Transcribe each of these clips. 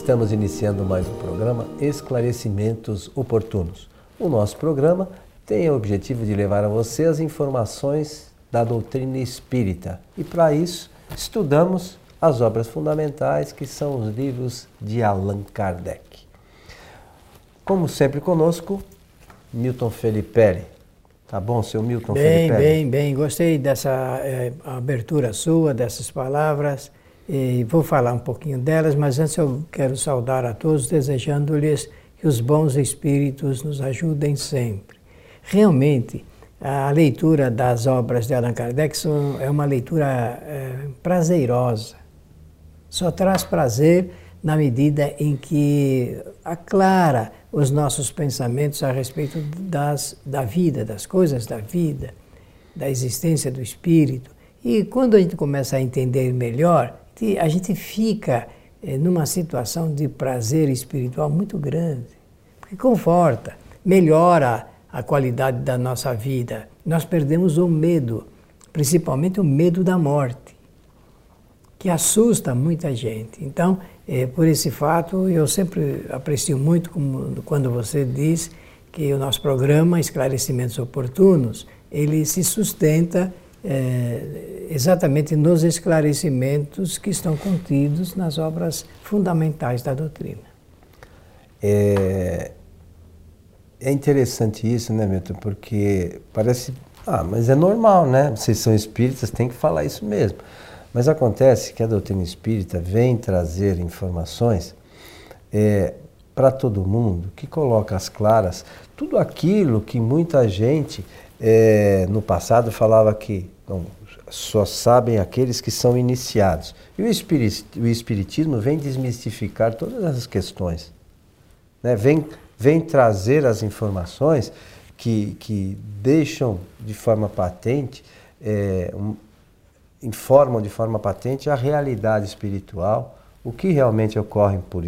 Estamos iniciando mais um programa Esclarecimentos Oportunos. O nosso programa tem o objetivo de levar a você as informações da doutrina espírita e, para isso, estudamos as obras fundamentais que são os livros de Allan Kardec. Como sempre conosco, Milton Felipe. Tá bom, seu Milton bem, Felipe? Bem, bem, Gostei dessa é, abertura sua, dessas palavras. E vou falar um pouquinho delas, mas antes eu quero saudar a todos, desejando-lhes que os bons espíritos nos ajudem sempre. Realmente, a leitura das obras de Allan Kardec é uma leitura é, prazerosa. Só traz prazer na medida em que aclara os nossos pensamentos a respeito das, da vida, das coisas da vida, da existência do espírito. E quando a gente começa a entender melhor, a gente fica é, numa situação de prazer espiritual muito grande, porque conforta, melhora a qualidade da nossa vida. Nós perdemos o medo, principalmente o medo da morte, que assusta muita gente. Então, é, por esse fato, eu sempre aprecio muito quando você diz que o nosso programa Esclarecimentos Oportunos, ele se sustenta é, exatamente nos esclarecimentos que estão contidos nas obras fundamentais da doutrina. É, é interessante isso, né, Milton? Porque parece, ah, mas é normal, né? Vocês são espíritas, tem que falar isso mesmo. Mas acontece que a doutrina espírita vem trazer informações é, para todo mundo que coloca às claras tudo aquilo que muita gente é, no passado falava que não, só sabem aqueles que são iniciados. E o, espirit, o Espiritismo vem desmistificar todas essas questões. Né? Vem, vem trazer as informações que, que deixam de forma patente, é, um, informam de forma patente a realidade espiritual, o que realmente ocorre por,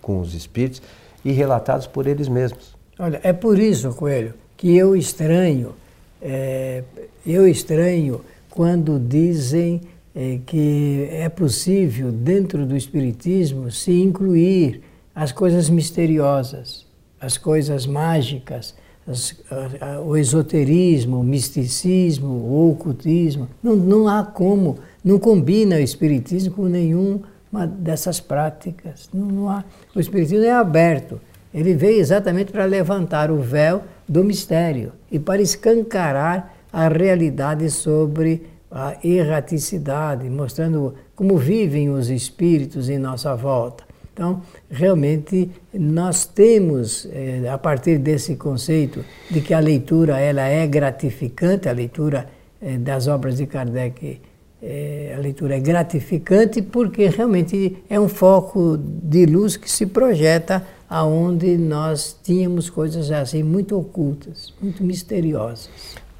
com os espíritos e relatados por eles mesmos. Olha, é por isso, Coelho, que eu estranho, é, eu estranho quando dizem é, que é possível, dentro do Espiritismo, se incluir as coisas misteriosas, as coisas mágicas, as, a, a, o esoterismo, o misticismo, o ocultismo. Não, não há como, não combina o Espiritismo com nenhuma dessas práticas. Não, não há. O Espiritismo é aberto. Ele veio exatamente para levantar o véu do mistério e para escancarar a realidade sobre a erraticidade, mostrando como vivem os espíritos em nossa volta. Então, realmente, nós temos, é, a partir desse conceito de que a leitura ela é gratificante, a leitura é, das obras de Kardec, é, a leitura é gratificante porque realmente é um foco de luz que se projeta aonde nós tínhamos coisas assim muito ocultas, muito misteriosas.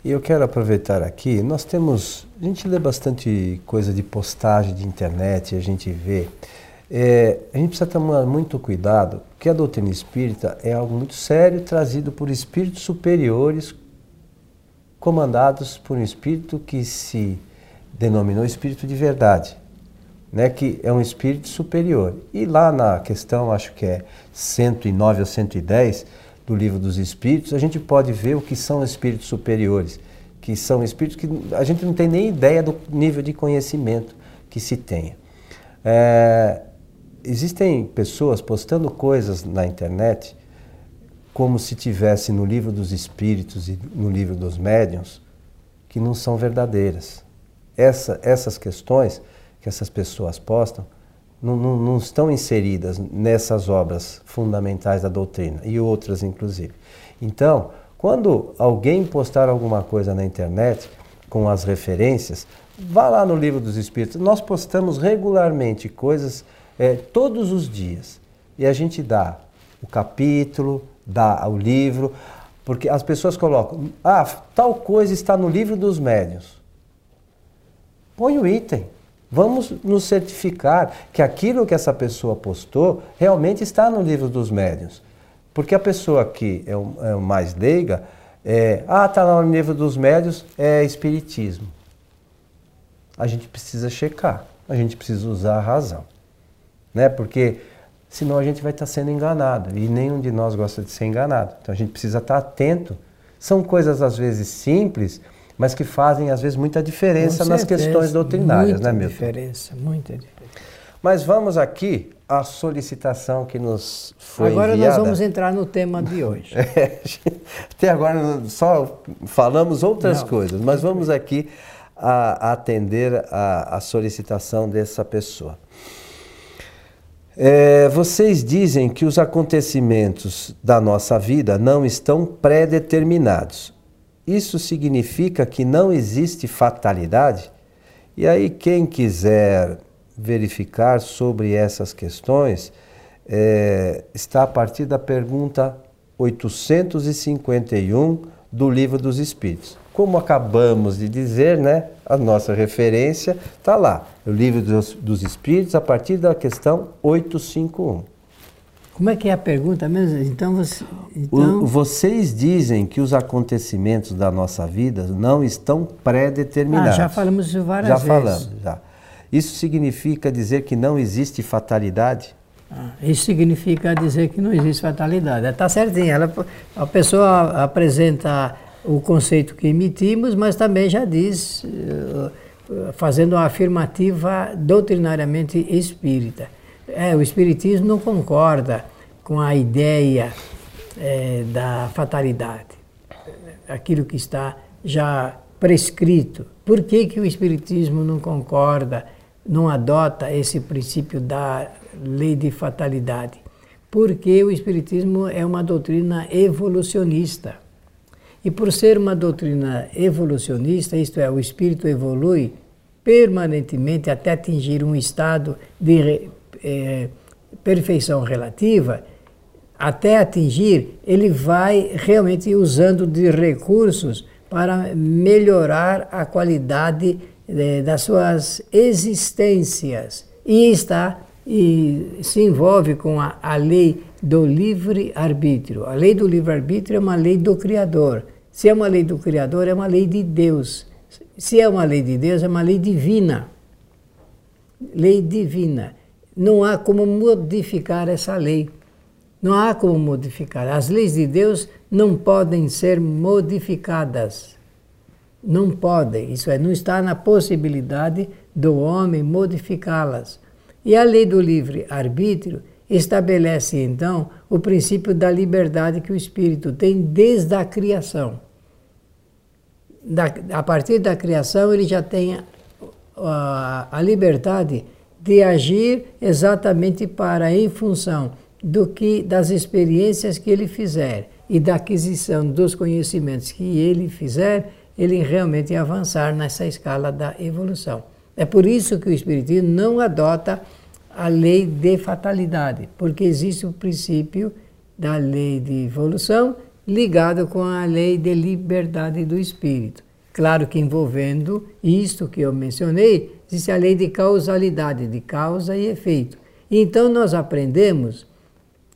E eu quero aproveitar aqui, nós temos, a gente lê bastante coisa de postagem de internet, a gente vê. É, a gente precisa tomar muito cuidado, porque a doutrina espírita é algo muito sério, trazido por espíritos superiores, comandados por um espírito que se denominou espírito de verdade né, que é um espírito superior. E lá na questão, acho que é 109 ou 110 do Livro dos Espíritos, a gente pode ver o que são espíritos superiores, que são espíritos que a gente não tem nem ideia do nível de conhecimento que se tenha. É, existem pessoas postando coisas na internet como se tivesse no livro dos espíritos e no livro dos médiuns que não são verdadeiras. Essa, essas questões que essas pessoas postam não, não, não, estão inseridas nessas obras fundamentais da doutrina e outras inclusive. Então, quando alguém postar alguma coisa na internet com as referências, vá lá no livro dos Espíritos. Nós postamos regularmente coisas é, todos os dias e a gente dá o capítulo, dá o livro, porque as pessoas colocam, ah, tal coisa está no livro dos médios. Põe o item. Vamos nos certificar que aquilo que essa pessoa postou realmente está no livro dos médiuns. Porque a pessoa que é o, é o mais leiga, é, ah, está lá no livro dos médiuns, é espiritismo. A gente precisa checar, a gente precisa usar a razão. Né? Porque senão a gente vai estar sendo enganado. E nenhum de nós gosta de ser enganado. Então a gente precisa estar atento. São coisas às vezes simples, mas que fazem às vezes muita diferença nas questões doutrinárias, muita né, Milton? Diferença, muita diferença. Mas vamos aqui à solicitação que nos foi agora enviada. Agora nós vamos entrar no tema de hoje. É, até agora só falamos outras Não. coisas, mas vamos aqui a, a atender a, a solicitação dessa pessoa. É, vocês dizem que os acontecimentos da nossa vida não estão pré-determinados. Isso significa que não existe fatalidade? E aí, quem quiser verificar sobre essas questões é, está a partir da pergunta 851 do Livro dos Espíritos. Como acabamos de dizer, né, a nossa referência está lá, o Livro dos, dos Espíritos, a partir da questão 851. Como é que é a pergunta mesmo? Então, você, então... O, vocês dizem que os acontecimentos da nossa vida não estão pré-determinados. Ah, já falamos isso várias já vezes. Já falamos, já. Isso significa dizer que não existe fatalidade? Ah, isso significa dizer que não existe fatalidade. Está certinho. Ela, a pessoa apresenta o conceito que emitimos, mas também já diz, eh, fazendo uma afirmativa doutrinariamente espírita. É, o espiritismo não concorda com a ideia é, da fatalidade, aquilo que está já prescrito. Por que, que o espiritismo não concorda, não adota esse princípio da lei de fatalidade? Porque o espiritismo é uma doutrina evolucionista e por ser uma doutrina evolucionista, isto é, o espírito evolui permanentemente até atingir um estado de é, perfeição relativa, até atingir, ele vai realmente usando de recursos para melhorar a qualidade é, das suas existências e está e se envolve com a, a lei do livre arbítrio. A lei do livre arbítrio é uma lei do Criador se é uma lei do Criador, é uma lei de Deus. Se é uma lei de Deus, é uma lei divina. Lei divina. Não há como modificar essa lei. Não há como modificar. As leis de Deus não podem ser modificadas. Não podem. Isso é, não está na possibilidade do homem modificá-las. E a lei do livre arbítrio estabelece então o princípio da liberdade que o espírito tem desde a criação da, a partir da criação, ele já tem a, a liberdade de agir exatamente para, em função do que das experiências que ele fizer e da aquisição dos conhecimentos que ele fizer, ele realmente avançar nessa escala da evolução. É por isso que o Espiritismo não adota a lei de fatalidade, porque existe o princípio da lei de evolução ligado com a lei de liberdade do espírito. Claro que envolvendo isto que eu mencionei, existe a lei de causalidade, de causa e efeito. Então nós aprendemos,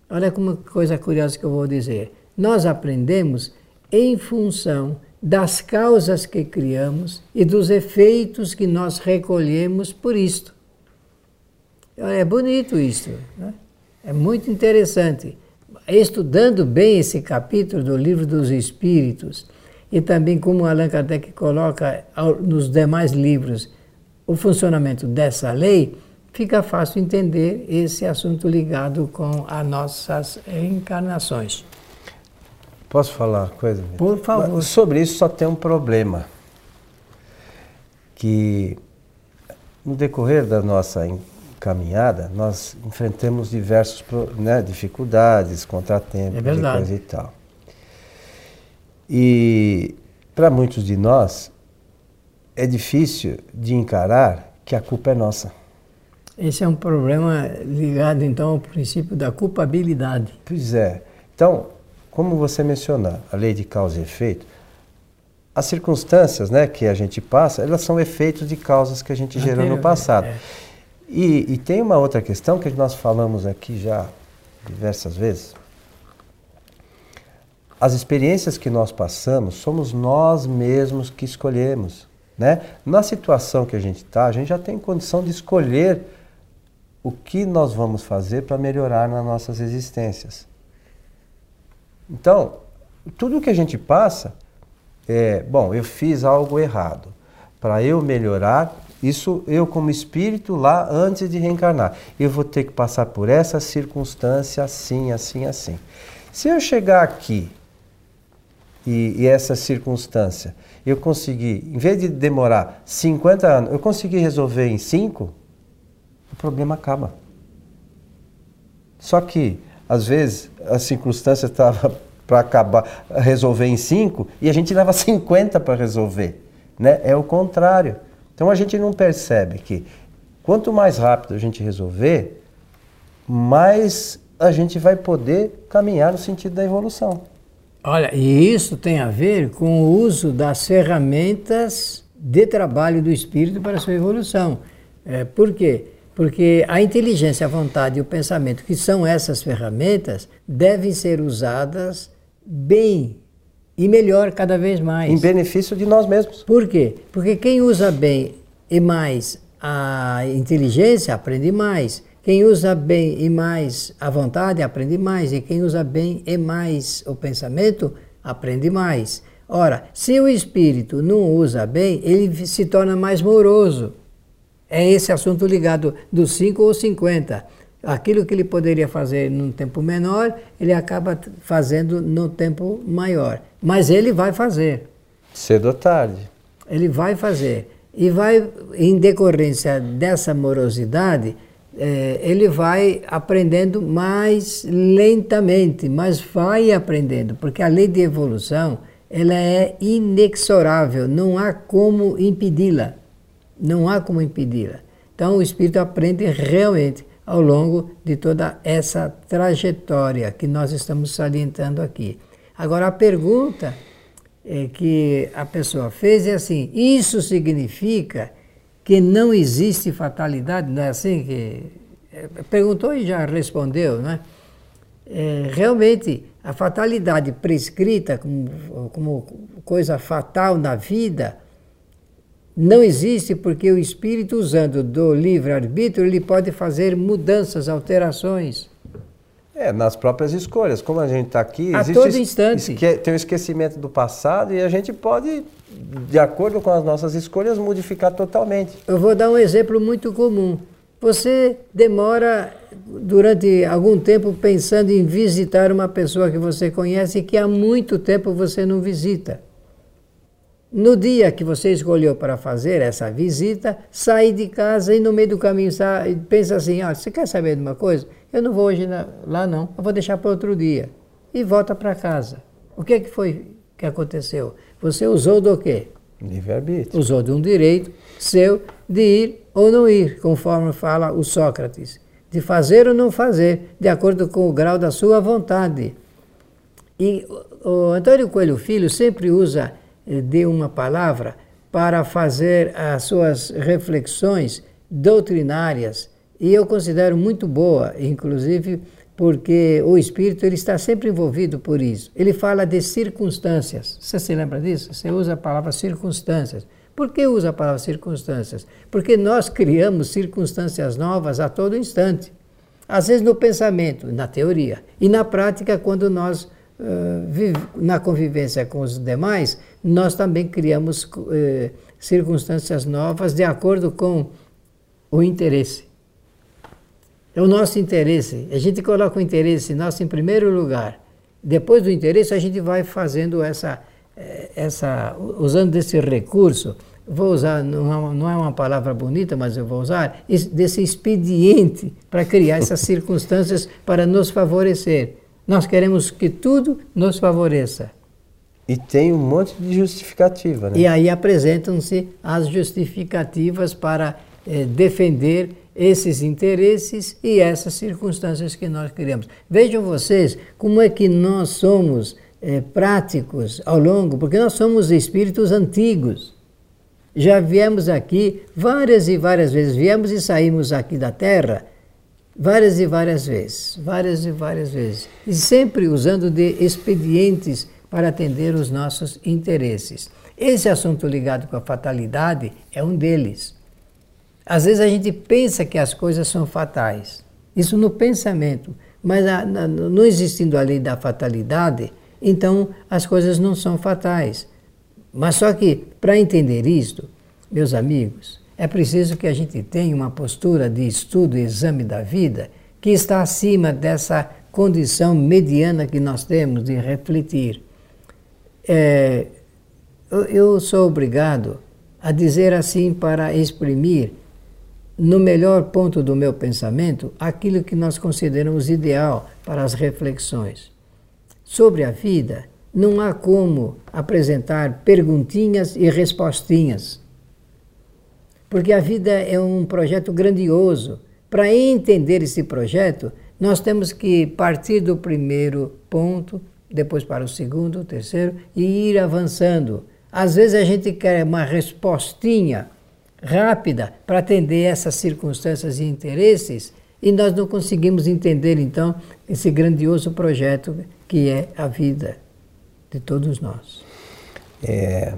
olha como coisa curiosa que eu vou dizer, nós aprendemos em função das causas que criamos e dos efeitos que nós recolhemos por isto. É bonito isso, né? é muito interessante estudando bem esse capítulo do Livro dos Espíritos, e também como Allan Kardec coloca nos demais livros o funcionamento dessa lei, fica fácil entender esse assunto ligado com as nossas encarnações. Posso falar uma coisa? Por favor. Sobre isso só tem um problema. Que no decorrer da nossa caminhada, nós enfrentamos diversas né, dificuldades, contratempos é e coisa e tal. E para muitos de nós é difícil de encarar que a culpa é nossa. Esse é um problema ligado então ao princípio da culpabilidade. Pois é. Então, como você mencionou, a lei de causa e efeito, as circunstâncias né, que a gente passa, elas são efeitos de causas que a gente gerou no passado. É. E, e tem uma outra questão que nós falamos aqui já diversas vezes. As experiências que nós passamos, somos nós mesmos que escolhemos. Né? Na situação que a gente está, a gente já tem condição de escolher o que nós vamos fazer para melhorar nas nossas existências. Então, tudo que a gente passa é, bom, eu fiz algo errado. Para eu melhorar, isso eu como espírito lá antes de reencarnar, eu vou ter que passar por essa circunstância assim, assim, assim. Se eu chegar aqui e, e essa circunstância, eu conseguir, em vez de demorar 50 anos, eu conseguir resolver em 5, o problema acaba. Só que, às vezes, a circunstância estava para acabar resolver em 5 e a gente leva 50 para resolver. Né? É o contrário. Então a gente não percebe que quanto mais rápido a gente resolver, mais a gente vai poder caminhar no sentido da evolução. Olha, e isso tem a ver com o uso das ferramentas de trabalho do espírito para a sua evolução. É, por quê? Porque a inteligência, a vontade e o pensamento, que são essas ferramentas, devem ser usadas bem e melhor cada vez mais. Em benefício de nós mesmos. Por quê? Porque quem usa bem e mais a inteligência aprende mais. Quem usa bem e mais a vontade aprende mais. E quem usa bem e mais o pensamento aprende mais. Ora, se o espírito não usa bem, ele se torna mais moroso. É esse assunto ligado dos 5 ou 50 aquilo que ele poderia fazer num tempo menor, ele acaba fazendo no tempo maior. Mas ele vai fazer. Cedo ou tarde. Ele vai fazer. E vai, em decorrência dessa morosidade, é, ele vai aprendendo mais lentamente, mas vai aprendendo, porque a lei de evolução ela é inexorável, não há como impedi-la. Não há como impedi-la. Então o espírito aprende realmente ao longo de toda essa trajetória que nós estamos salientando aqui. Agora, a pergunta é que a pessoa fez é assim: isso significa que não existe fatalidade? Não é assim que. É, perguntou e já respondeu, né? É, realmente, a fatalidade prescrita como, como coisa fatal na vida não existe porque o espírito, usando do livre-arbítrio, ele pode fazer mudanças, alterações. É, nas próprias escolhas. Como a gente está aqui, a todo instante. Tem o esquecimento do passado e a gente pode, de acordo com as nossas escolhas, modificar totalmente. Eu vou dar um exemplo muito comum. Você demora durante algum tempo pensando em visitar uma pessoa que você conhece e que há muito tempo você não visita. No dia que você escolheu para fazer essa visita, sai de casa e no meio do caminho sai, pensa assim: ah, você quer saber de uma coisa? Eu não vou hoje na, lá, não, eu vou deixar para outro dia. E volta para casa. O que, é que foi que aconteceu? Você usou do quê? Livre-arbítrio. Usou de um direito seu de ir ou não ir, conforme fala o Sócrates. De fazer ou não fazer, de acordo com o grau da sua vontade. E o Antônio Coelho Filho sempre usa de uma palavra para fazer as suas reflexões doutrinárias e eu considero muito boa, inclusive porque o espírito ele está sempre envolvido por isso. Ele fala de circunstâncias. Você se lembra disso? Você usa a palavra circunstâncias. Por que usa a palavra circunstâncias? Porque nós criamos circunstâncias novas a todo instante. Às vezes no pensamento, na teoria, e na prática quando nós na convivência com os demais, nós também criamos uh, circunstâncias novas de acordo com o interesse. É o nosso interesse. A gente coloca o interesse nosso em primeiro lugar. Depois do interesse, a gente vai fazendo essa, eh, essa usando desse recurso. Vou usar, é, não é uma palavra bonita, mas eu vou usar, desse expediente para criar essas circunstâncias para nos favorecer. Nós queremos que tudo nos favoreça. E tem um monte de justificativa, né? E aí apresentam-se as justificativas para eh, defender esses interesses e essas circunstâncias que nós criamos. Vejam vocês como é que nós somos eh, práticos ao longo, porque nós somos espíritos antigos. Já viemos aqui várias e várias vezes, viemos e saímos aqui da Terra várias e várias vezes, várias e várias vezes, e sempre usando de expedientes para atender os nossos interesses. Esse assunto ligado com a fatalidade é um deles. Às vezes a gente pensa que as coisas são fatais. Isso no pensamento. Mas a, na, não existindo a lei da fatalidade, então as coisas não são fatais. Mas só que, para entender isto, meus amigos, é preciso que a gente tenha uma postura de estudo e exame da vida que está acima dessa condição mediana que nós temos de refletir. É, eu sou obrigado a dizer assim para exprimir no melhor ponto do meu pensamento aquilo que nós consideramos ideal para as reflexões. Sobre a vida, não há como apresentar perguntinhas e respostinhas. Porque a vida é um projeto grandioso. Para entender esse projeto, nós temos que partir do primeiro ponto, depois para o segundo, o terceiro, e ir avançando. Às vezes a gente quer uma respostinha rápida para atender essas circunstâncias e interesses e nós não conseguimos entender então esse grandioso projeto que é a vida de todos nós. É,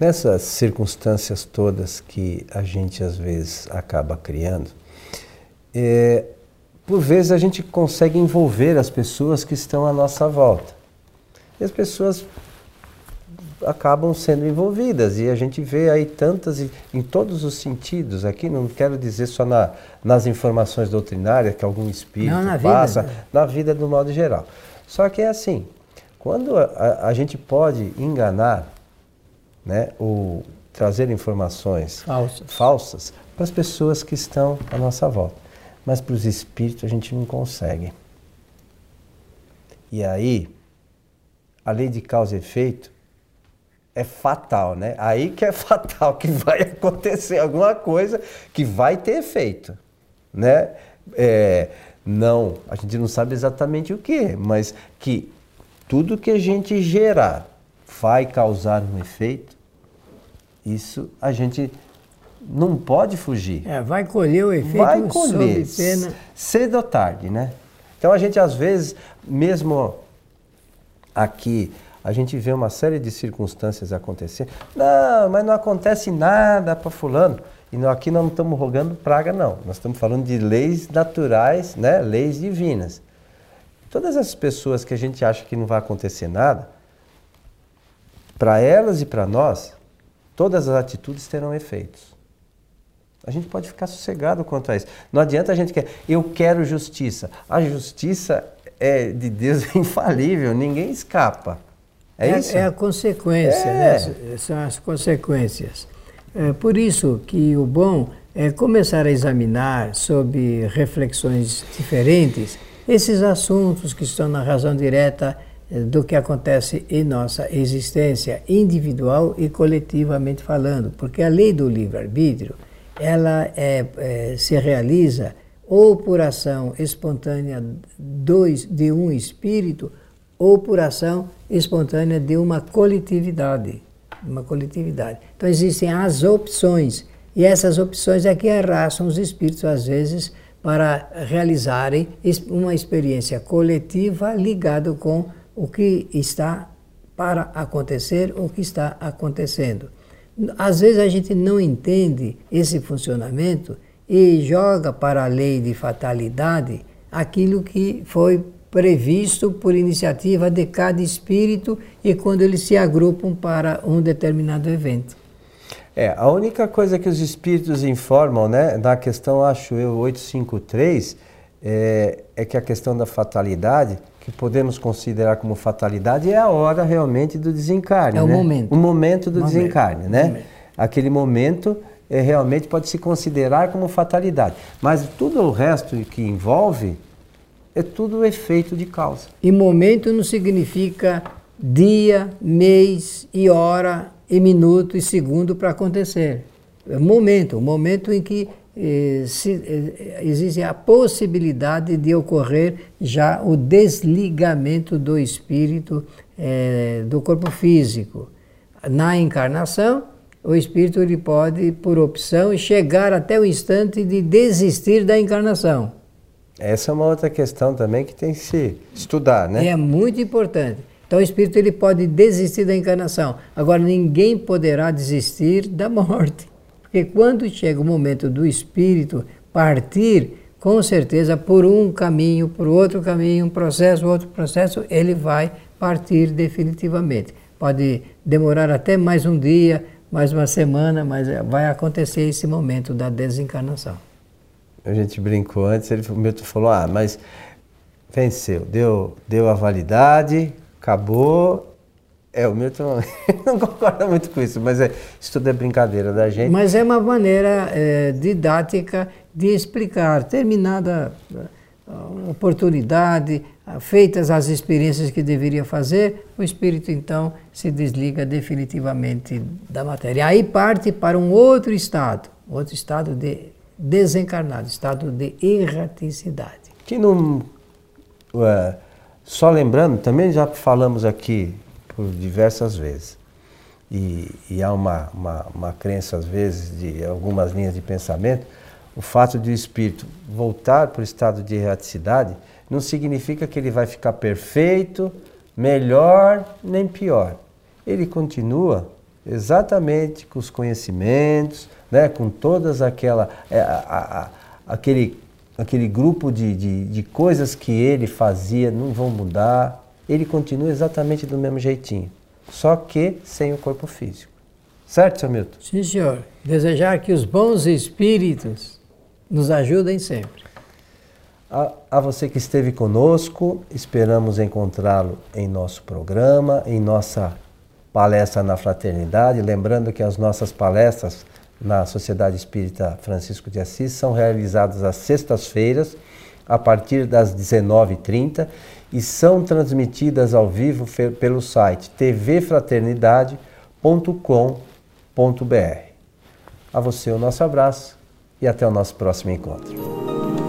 nessas circunstâncias todas que a gente às vezes acaba criando, é, por vezes a gente consegue envolver as pessoas que estão à nossa volta. E as pessoas acabam sendo envolvidas e a gente vê aí tantas em todos os sentidos aqui não quero dizer só na, nas informações doutrinárias que algum espírito não, na passa vida, na vida do modo geral só que é assim quando a, a gente pode enganar né ou trazer informações falsas, falsas para as pessoas que estão à nossa volta mas para os espíritos a gente não consegue e aí a lei de causa e efeito é fatal, né? Aí que é fatal, que vai acontecer alguma coisa que vai ter efeito, né? É, não, a gente não sabe exatamente o que, mas que tudo que a gente gerar vai causar um efeito, isso a gente não pode fugir. É, vai colher o efeito vai colher, pena. Cedo ou tarde, né? Então a gente às vezes, mesmo aqui a gente vê uma série de circunstâncias acontecendo. Não, mas não acontece nada para fulano. E não, aqui nós não estamos rogando praga, não. Nós estamos falando de leis naturais, né? leis divinas. Todas essas pessoas que a gente acha que não vai acontecer nada, para elas e para nós, todas as atitudes terão efeitos. A gente pode ficar sossegado quanto a isso. Não adianta a gente querer, eu quero justiça. A justiça é de Deus infalível, ninguém escapa. É, é isso? É a consequência, é. né? São as consequências. É por isso que o bom é começar a examinar, sob reflexões diferentes, esses assuntos que estão na razão direta é, do que acontece em nossa existência, individual e coletivamente falando. Porque a lei do livre-arbítrio, ela é, é, se realiza ou por ação espontânea dois, de um espírito ou por ação espontânea de uma coletividade. Uma coletividade. Então existem as opções, e essas opções é que arrastam os espíritos, às vezes, para realizarem uma experiência coletiva ligada com o que está para acontecer, o que está acontecendo. Às vezes a gente não entende esse funcionamento e joga para a lei de fatalidade aquilo que foi previsto por iniciativa de cada espírito e quando eles se agrupam para um determinado evento. É, a única coisa que os espíritos informam, né, na questão, acho eu, 853, é, é que a questão da fatalidade, que podemos considerar como fatalidade, é a hora realmente do desencarne. É o né? momento. O momento do momento. desencarne, né? Momento. Aquele momento é, realmente pode se considerar como fatalidade. Mas tudo o resto que envolve é tudo efeito de causa. E momento não significa dia, mês e hora e minuto e segundo para acontecer. É momento, o momento em que se, eh, existe a possibilidade de ocorrer já o desligamento do espírito eh, do corpo físico. Na encarnação, o espírito ele pode, por opção, chegar até o instante de desistir da encarnação. Essa é uma outra questão também que tem que se estudar, né? É muito importante. Então o espírito ele pode desistir da encarnação. Agora ninguém poderá desistir da morte. Porque quando chega o momento do espírito partir, com certeza por um caminho, por outro caminho, um processo, outro processo, ele vai partir definitivamente. Pode demorar até mais um dia, mais uma semana, mas vai acontecer esse momento da desencarnação. A gente brincou antes, ele, o Milton falou, ah, mas venceu, deu, deu a validade, acabou. É, o Milton não concorda muito com isso, mas é, isso tudo é brincadeira da gente. Mas é uma maneira é, didática de explicar, terminada a oportunidade, feitas as experiências que deveria fazer, o espírito então se desliga definitivamente da matéria. Aí parte para um outro estado, outro estado de desencarnado, estado de erraticidade. Que não Ué, só lembrando, também já falamos aqui por diversas vezes, e, e há uma, uma, uma, crença, às vezes, de algumas linhas de pensamento, o fato de o espírito voltar para o estado de erraticidade não significa que ele vai ficar perfeito, melhor nem pior. Ele continua exatamente com os conhecimentos, né, com todas aquela é, a, a, aquele aquele grupo de, de, de coisas que ele fazia não vão mudar. Ele continua exatamente do mesmo jeitinho, só que sem o corpo físico. Certo, seu Milton? Sim, senhor. Desejar que os bons espíritos nos ajudem sempre. A, a você que esteve conosco, esperamos encontrá-lo em nosso programa, em nossa palestra na fraternidade. Lembrando que as nossas palestras na Sociedade Espírita Francisco de Assis são realizadas às sextas-feiras, a partir das 19h30 e são transmitidas ao vivo pelo site tvfraternidade.com.br. A você o nosso abraço e até o nosso próximo encontro.